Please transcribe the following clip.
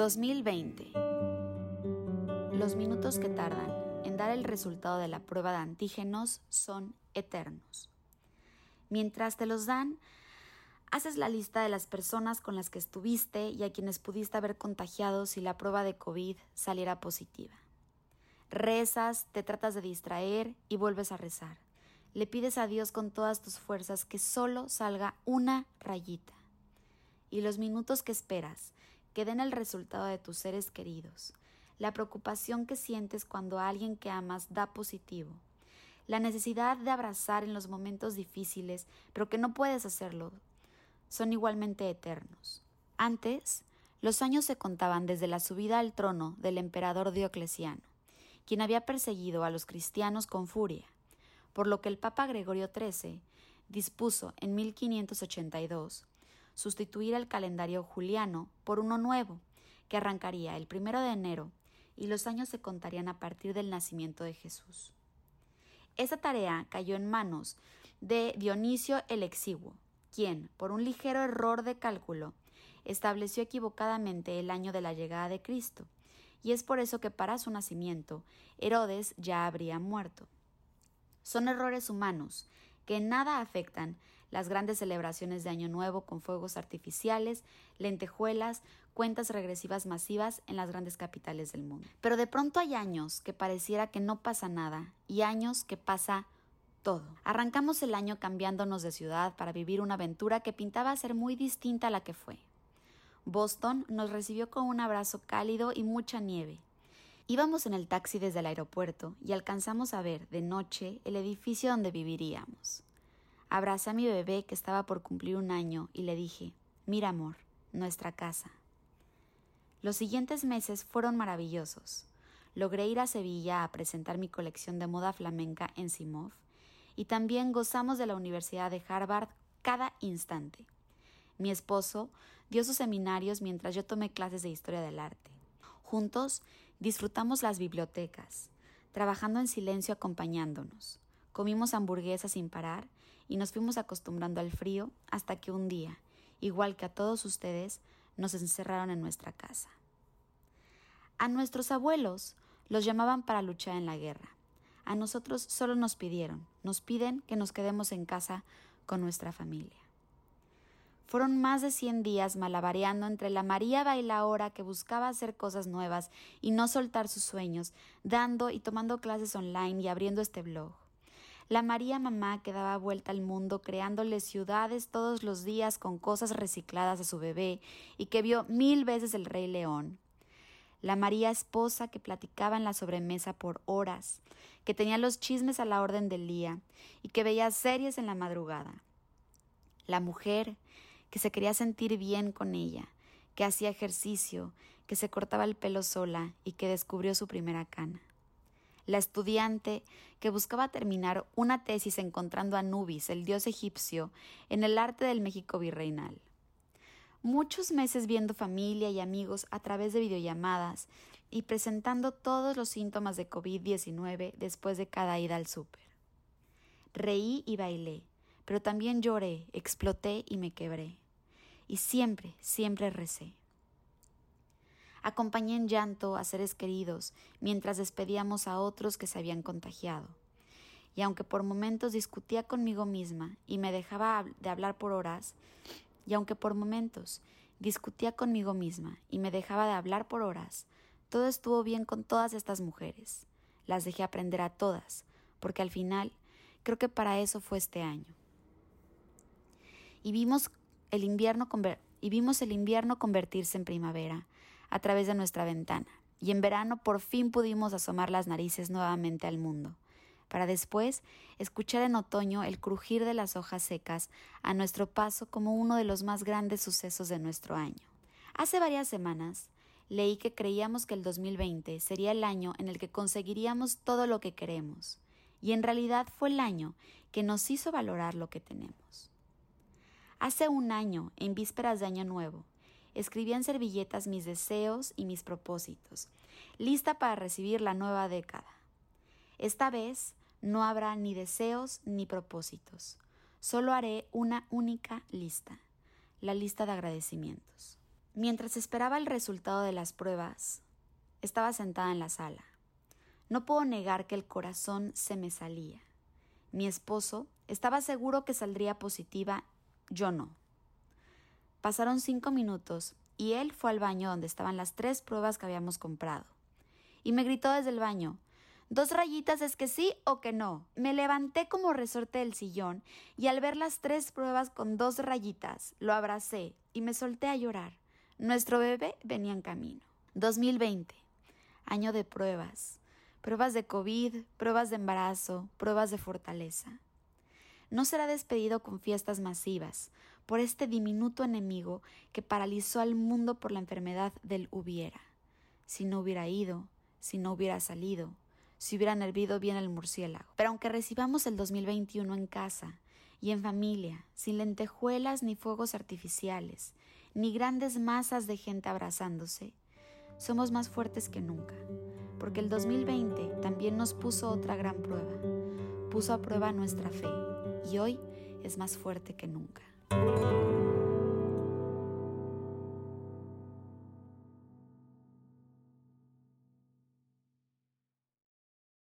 2020. Los minutos que tardan en dar el resultado de la prueba de antígenos son eternos. Mientras te los dan, haces la lista de las personas con las que estuviste y a quienes pudiste haber contagiado si la prueba de COVID saliera positiva. Rezas, te tratas de distraer y vuelves a rezar. Le pides a Dios con todas tus fuerzas que solo salga una rayita. Y los minutos que esperas que den el resultado de tus seres queridos, la preocupación que sientes cuando alguien que amas da positivo, la necesidad de abrazar en los momentos difíciles, pero que no puedes hacerlo, son igualmente eternos. Antes, los años se contaban desde la subida al trono del emperador Diocleciano, quien había perseguido a los cristianos con furia, por lo que el Papa Gregorio XIII dispuso en 1582 sustituir el calendario juliano por uno nuevo, que arrancaría el primero de enero y los años se contarían a partir del nacimiento de Jesús. Esa tarea cayó en manos de Dionisio el Exiguo, quien, por un ligero error de cálculo, estableció equivocadamente el año de la llegada de Cristo, y es por eso que para su nacimiento Herodes ya habría muerto. Son errores humanos que nada afectan las grandes celebraciones de Año Nuevo con fuegos artificiales, lentejuelas, cuentas regresivas masivas en las grandes capitales del mundo. Pero de pronto hay años que pareciera que no pasa nada y años que pasa todo. Arrancamos el año cambiándonos de ciudad para vivir una aventura que pintaba ser muy distinta a la que fue. Boston nos recibió con un abrazo cálido y mucha nieve. Íbamos en el taxi desde el aeropuerto y alcanzamos a ver de noche el edificio donde viviríamos. Abracé a mi bebé que estaba por cumplir un año y le dije, mira amor, nuestra casa. Los siguientes meses fueron maravillosos. Logré ir a Sevilla a presentar mi colección de moda flamenca en Simov y también gozamos de la Universidad de Harvard cada instante. Mi esposo dio sus seminarios mientras yo tomé clases de historia del arte. Juntos disfrutamos las bibliotecas, trabajando en silencio acompañándonos. Comimos hamburguesas sin parar y nos fuimos acostumbrando al frío hasta que un día, igual que a todos ustedes, nos encerraron en nuestra casa. A nuestros abuelos los llamaban para luchar en la guerra. A nosotros solo nos pidieron, nos piden que nos quedemos en casa con nuestra familia. Fueron más de cien días malabareando entre la María bailaora que buscaba hacer cosas nuevas y no soltar sus sueños, dando y tomando clases online y abriendo este blog. La María mamá que daba vuelta al mundo creándole ciudades todos los días con cosas recicladas a su bebé y que vio mil veces el Rey León. La María esposa que platicaba en la sobremesa por horas, que tenía los chismes a la orden del día y que veía series en la madrugada. La mujer que se quería sentir bien con ella, que hacía ejercicio, que se cortaba el pelo sola y que descubrió su primera cana. La estudiante que buscaba terminar una tesis encontrando a Nubis, el dios egipcio, en el arte del México virreinal. Muchos meses viendo familia y amigos a través de videollamadas y presentando todos los síntomas de COVID-19 después de cada ida al súper. Reí y bailé, pero también lloré, exploté y me quebré. Y siempre, siempre recé. Acompañé en llanto a seres queridos mientras despedíamos a otros que se habían contagiado. Y aunque por momentos discutía conmigo misma y me dejaba de hablar por horas, y aunque por momentos discutía conmigo misma y me dejaba de hablar por horas, todo estuvo bien con todas estas mujeres. Las dejé aprender a todas, porque al final creo que para eso fue este año y vimos el invierno y vimos el invierno convertirse en primavera a través de nuestra ventana. Y en verano por fin pudimos asomar las narices nuevamente al mundo, para después escuchar en otoño el crujir de las hojas secas a nuestro paso como uno de los más grandes sucesos de nuestro año. Hace varias semanas leí que creíamos que el 2020 sería el año en el que conseguiríamos todo lo que queremos, y en realidad fue el año que nos hizo valorar lo que tenemos. Hace un año, en vísperas de Año Nuevo, escribí en servilletas mis deseos y mis propósitos, lista para recibir la nueva década. Esta vez no habrá ni deseos ni propósitos, solo haré una única lista, la lista de agradecimientos. Mientras esperaba el resultado de las pruebas, estaba sentada en la sala. No puedo negar que el corazón se me salía. Mi esposo estaba seguro que saldría positiva, yo no. Pasaron cinco minutos y él fue al baño donde estaban las tres pruebas que habíamos comprado. Y me gritó desde el baño Dos rayitas es que sí o que no. Me levanté como resorte del sillón y al ver las tres pruebas con dos rayitas, lo abracé y me solté a llorar. Nuestro bebé venía en camino. 2020. Año de pruebas. Pruebas de COVID, pruebas de embarazo, pruebas de fortaleza. No será despedido con fiestas masivas por este diminuto enemigo que paralizó al mundo por la enfermedad del hubiera. Si no hubiera ido, si no hubiera salido, si hubieran hervido bien el murciélago. Pero aunque recibamos el 2021 en casa y en familia, sin lentejuelas ni fuegos artificiales, ni grandes masas de gente abrazándose, somos más fuertes que nunca porque el 2020 también nos puso otra gran prueba, puso a prueba nuestra fe y hoy es más fuerte que nunca. Música